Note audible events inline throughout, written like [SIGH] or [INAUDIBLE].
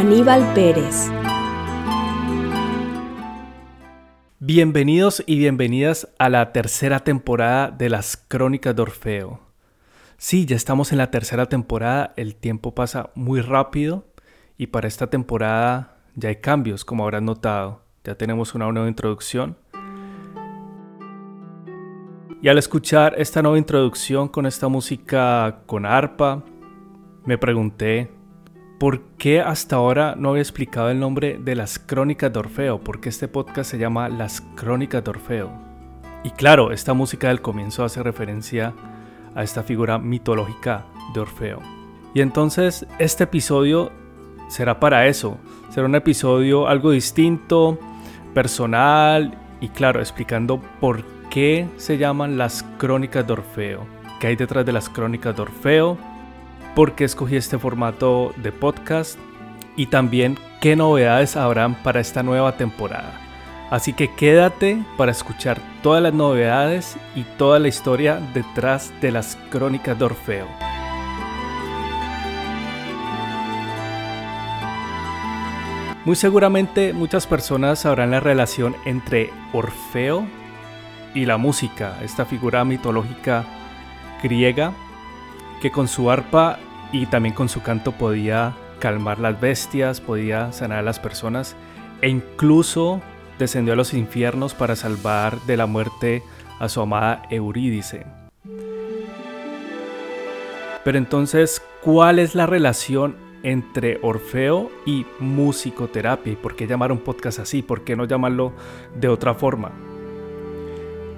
Aníbal Pérez. Bienvenidos y bienvenidas a la tercera temporada de las Crónicas de Orfeo. Sí, ya estamos en la tercera temporada, el tiempo pasa muy rápido y para esta temporada ya hay cambios, como habrán notado. Ya tenemos una nueva introducción. Y al escuchar esta nueva introducción con esta música con arpa, me pregunté por qué hasta ahora no había explicado el nombre de las Crónicas de Orfeo, porque este podcast se llama Las Crónicas de Orfeo. Y claro, esta música del comienzo hace referencia a esta figura mitológica de Orfeo. Y entonces este episodio será para eso, será un episodio algo distinto, personal y claro, explicando por qué se llaman las Crónicas de Orfeo, qué hay detrás de las Crónicas de Orfeo, por qué escogí este formato de podcast y también qué novedades habrán para esta nueva temporada. Así que quédate para escuchar todas las novedades y toda la historia detrás de las crónicas de Orfeo. Muy seguramente muchas personas sabrán la relación entre Orfeo y la música, esta figura mitológica griega que con su arpa y también con su canto podía calmar las bestias, podía sanar a las personas e incluso descendió a los infiernos para salvar de la muerte a su amada Eurídice. Pero entonces, ¿cuál es la relación entre Orfeo y musicoterapia? ¿Y por qué llamar un podcast así? ¿Por qué no llamarlo de otra forma?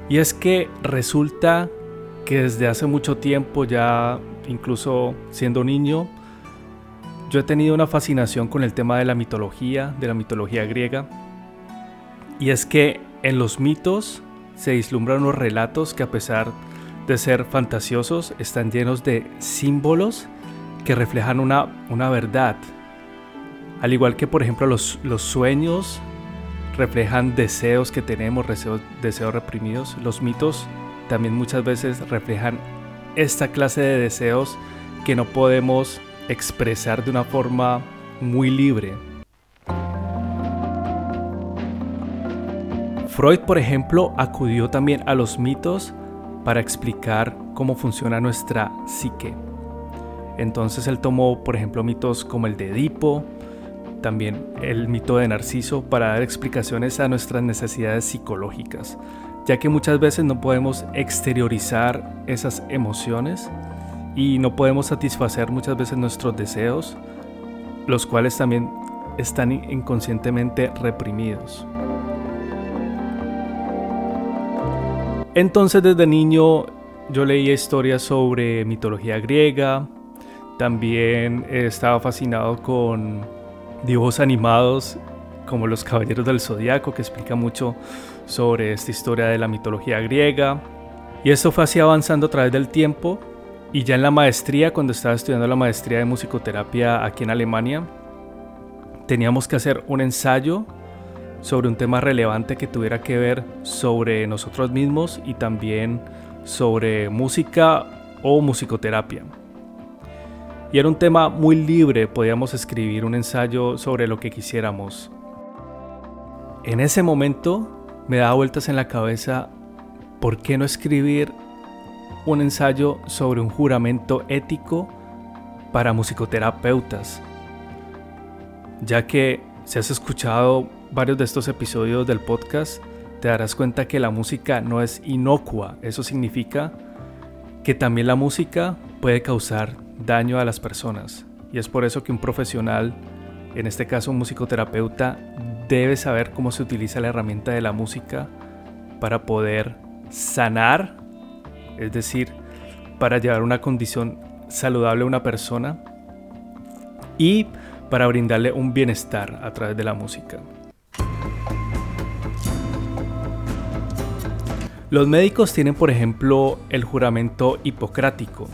Y es que resulta que desde hace mucho tiempo ya incluso siendo niño, yo he tenido una fascinación con el tema de la mitología, de la mitología griega. Y es que en los mitos se vislumbran unos relatos que a pesar de ser fantasiosos, están llenos de símbolos que reflejan una, una verdad. Al igual que por ejemplo los, los sueños reflejan deseos que tenemos, deseos, deseos reprimidos, los mitos también muchas veces reflejan esta clase de deseos que no podemos expresar de una forma muy libre. Freud, por ejemplo, acudió también a los mitos para explicar cómo funciona nuestra psique. Entonces él tomó, por ejemplo, mitos como el de Edipo, también el mito de Narciso, para dar explicaciones a nuestras necesidades psicológicas ya que muchas veces no podemos exteriorizar esas emociones y no podemos satisfacer muchas veces nuestros deseos, los cuales también están inconscientemente reprimidos. Entonces desde niño yo leía historias sobre mitología griega, también estaba fascinado con dibujos animados como Los Caballeros del Zodiaco, que explica mucho sobre esta historia de la mitología griega. Y esto fue así avanzando a través del tiempo. Y ya en la maestría, cuando estaba estudiando la maestría de musicoterapia aquí en Alemania, teníamos que hacer un ensayo sobre un tema relevante que tuviera que ver sobre nosotros mismos y también sobre música o musicoterapia. Y era un tema muy libre, podíamos escribir un ensayo sobre lo que quisiéramos. En ese momento me daba vueltas en la cabeza por qué no escribir un ensayo sobre un juramento ético para musicoterapeutas, ya que si has escuchado varios de estos episodios del podcast, te darás cuenta que la música no es inocua, eso significa que también la música puede causar daño a las personas. Y es por eso que un profesional, en este caso un musicoterapeuta, debe saber cómo se utiliza la herramienta de la música para poder sanar, es decir, para llevar una condición saludable a una persona y para brindarle un bienestar a través de la música. Los médicos tienen, por ejemplo, el juramento hipocrático.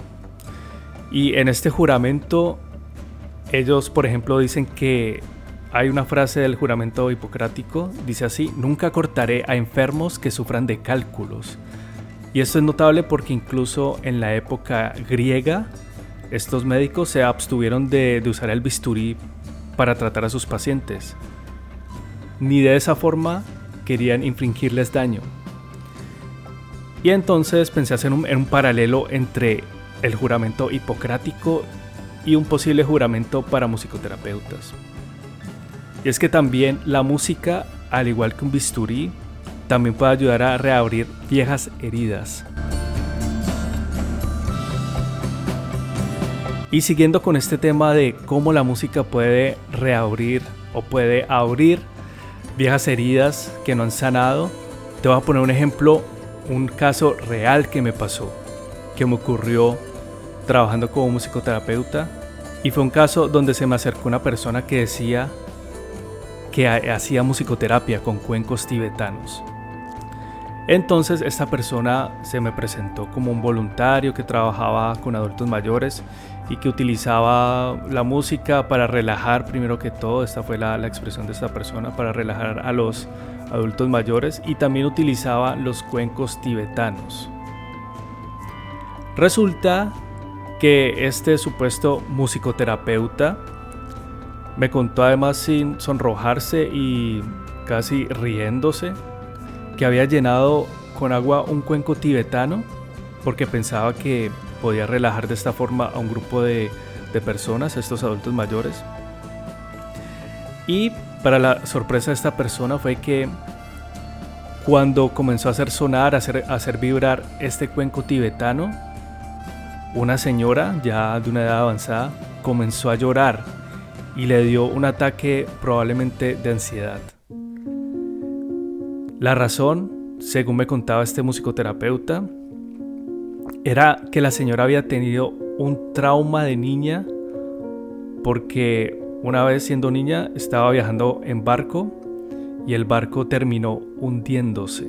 Y en este juramento, ellos, por ejemplo, dicen que hay una frase del juramento hipocrático, dice así, nunca cortaré a enfermos que sufran de cálculos. Y esto es notable porque incluso en la época griega, estos médicos se abstuvieron de, usar el bisturí para tratar a sus pacientes. Ni de esa forma querían infringirles daño. Y entonces pensé hacer un paralelo entre el juramento hipocrático y un posible juramento para musicoterapeutas. Y es que también la música, al igual que un bisturí, también puede ayudar a reabrir viejas heridas. Y siguiendo con este tema de cómo la música puede reabrir o puede abrir viejas heridas que no han sanado, te voy a poner un ejemplo un caso real que me pasó, que me ocurrió trabajando como musicoterapeuta. Y fue un caso donde se me acercó una persona que decía que hacía musicoterapia con cuencos tibetanos. Entonces esta persona se me presentó como un voluntario que trabajaba con adultos mayores y que utilizaba la música para relajar primero que todo, esta fue la, la expresión de esta persona, para relajar a los adultos mayores y también utilizaba los cuencos tibetanos. Resulta que este supuesto musicoterapeuta me contó además sin sonrojarse y casi riéndose que había llenado con agua un cuenco tibetano porque pensaba que podía relajar de esta forma a un grupo de, personas, estos adultos mayores. Y para la sorpresa de esta persona fue que cuando comenzó a hacer sonar, a hacer vibrar este cuenco tibetano, una señora ya de una edad avanzada comenzó a llorar y le dio un ataque probablemente de ansiedad. La razón, según me contaba este musicoterapeuta, era que la señora había tenido un trauma de niña porque una vez siendo niña estaba viajando en barco y el barco terminó hundiéndose.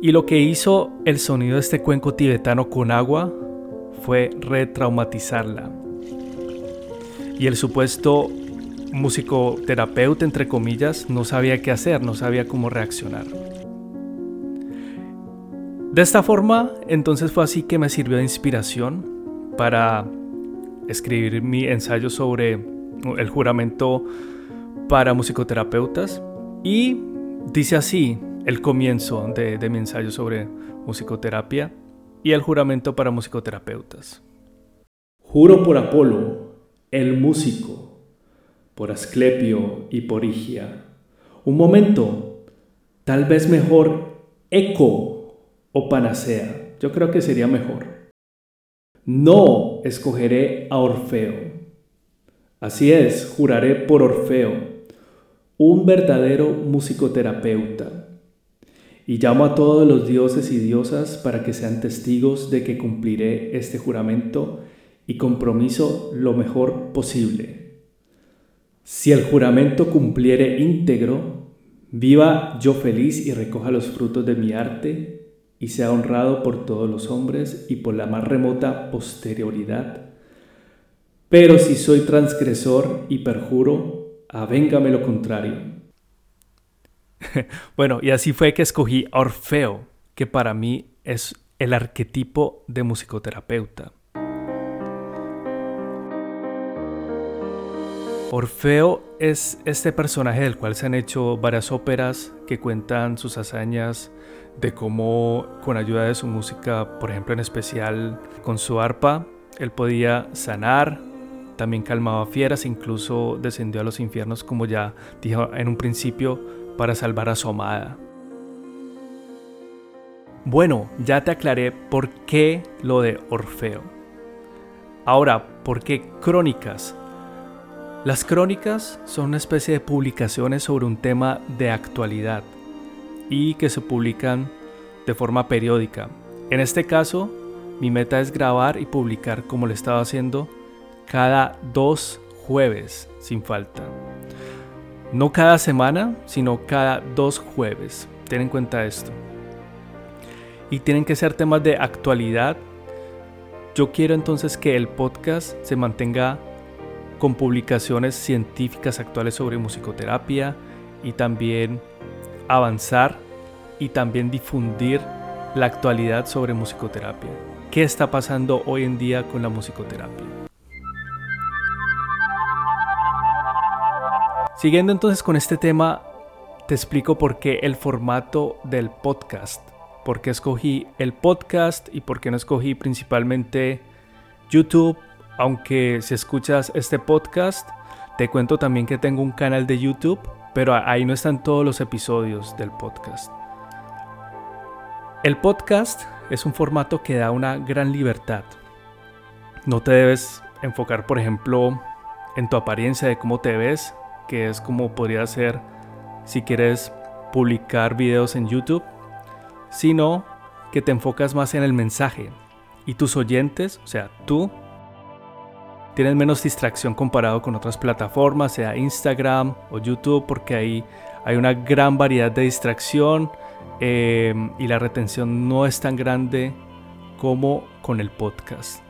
Y lo que hizo el sonido de este cuenco tibetano con agua fue retraumatizarla. Y el supuesto musicoterapeuta, entre comillas, no sabía qué hacer, no sabía cómo reaccionar. De esta forma, entonces fue así que me sirvió de inspiración para escribir mi ensayo sobre el juramento para musicoterapeutas y dice así el comienzo de, mi ensayo sobre musicoterapia y el juramento para musicoterapeutas. Juro por Apolo, el músico, por Asclepio y por Higia. Un momento, tal vez mejor eco o panacea. Yo creo que sería mejor. No escogeré a Orfeo. Así es, juraré por Orfeo, un verdadero musicoterapeuta. Y llamo a todos los dioses y diosas para que sean testigos de que cumpliré este juramento y compromiso lo mejor posible. Si el juramento cumpliere íntegro, viva yo feliz y recoja los frutos de mi arte y sea honrado por todos los hombres y por la más remota posterioridad. Pero si soy transgresor y perjuro, avéngame lo contrario. [LAUGHS] bueno, y así fue que escogí Orfeo, que para mí es el arquetipo de musicoterapeuta. Orfeo es este personaje del cual se han hecho varias óperas que cuentan sus hazañas de cómo con ayuda de su música, por ejemplo en especial con su arpa, él podía sanar, también calmaba fieras, incluso descendió a los infiernos como ya dijo en un principio para salvar a su amada. Bueno, ya te aclaré por qué lo de Orfeo. Ahora, ¿por qué crónicas? Las crónicas son una especie de publicaciones sobre un tema de actualidad y que se publican de forma periódica. En este caso, mi meta es grabar y publicar como lo estaba haciendo cada dos jueves sin falta. No cada semana, sino cada dos jueves. Ten en cuenta esto. Y tienen que ser temas de actualidad. Yo quiero entonces que el podcast se mantenga con publicaciones científicas actuales sobre musicoterapia y también avanzar y también difundir la actualidad sobre musicoterapia. ¿Qué está pasando hoy en día con la musicoterapia? Siguiendo entonces con este tema, te explico por qué el formato del podcast. Por qué escogí el podcast y por qué no escogí principalmente YouTube. Aunque si escuchas este podcast, te cuento también que tengo un canal de YouTube, pero ahí no están todos los episodios del podcast. El podcast es un formato que da una gran libertad. No te debes enfocar, por ejemplo, en tu apariencia de cómo te ves, que es como podría ser si quieres publicar videos en YouTube, sino que te enfocas más en el mensaje y tus oyentes, o sea, tú, tienes menos distracción comparado con otras plataformas, sea Instagram o YouTube, porque ahí hay una gran variedad de distracción eh, y la retención no es tan grande como con el podcast.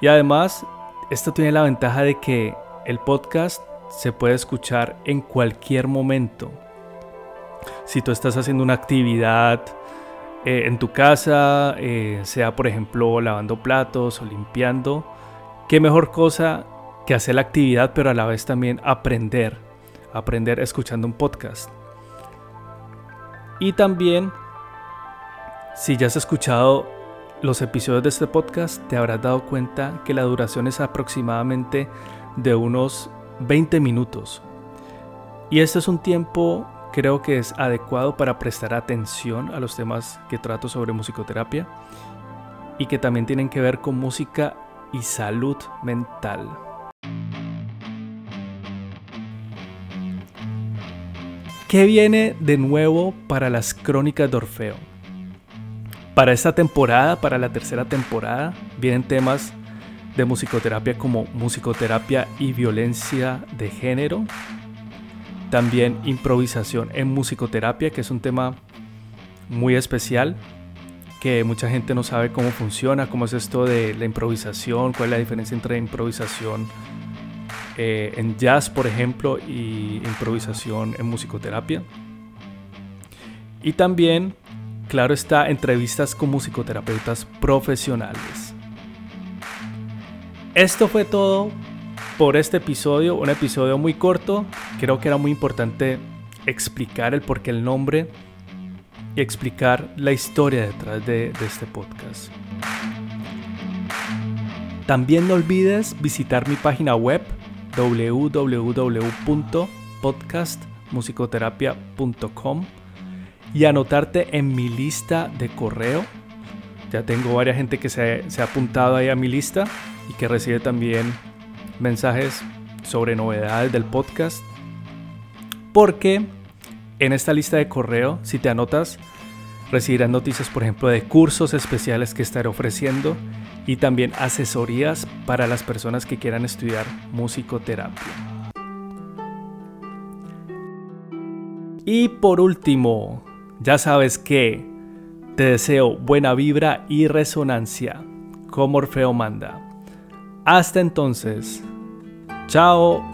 Y además, esto tiene la ventaja de que el podcast se puede escuchar en cualquier momento. Si tú estás haciendo una actividad eh, en tu casa, eh, sea por ejemplo lavando platos o limpiando, qué mejor cosa que hacer la actividad, pero a la vez también aprender, aprender escuchando un podcast. Y también, si ya has escuchado los episodios de este podcast, te habrás dado cuenta que la duración es aproximadamente de unos 20 minutos. Y este es un tiempo creo que es adecuado para prestar atención a los temas que trato sobre musicoterapia y que también tienen que ver con música y salud mental. ¿Qué viene de nuevo para las crónicas de Orfeo? Para esta temporada, para la tercera temporada, vienen temas de musicoterapia como musicoterapia y violencia de género. También improvisación en musicoterapia, que es un tema muy especial, que mucha gente no sabe cómo funciona, cómo es esto de la improvisación, cuál es la diferencia entre improvisación eh, en jazz, por ejemplo, y improvisación en musicoterapia. Y también, claro está, entrevistas con musicoterapeutas profesionales. Esto fue todo por este episodio, un episodio muy corto. Creo que era muy importante explicar el porqué el nombre y explicar la historia detrás de, este podcast. También no olvides visitar mi página web www.podcastmusicoterapia.com y anotarte en mi lista de correo. Ya tengo varias gente que se, se ha apuntado ahí a mi lista y que recibe también mensajes sobre novedades del podcast. Porque en esta lista de correo, si te anotas, recibirás noticias, por ejemplo, de cursos especiales que estaré ofreciendo y también asesorías para las personas que quieran estudiar musicoterapia. Y por último, ya sabes que te deseo buena vibra y resonancia, como Orfeo manda. Hasta entonces, chao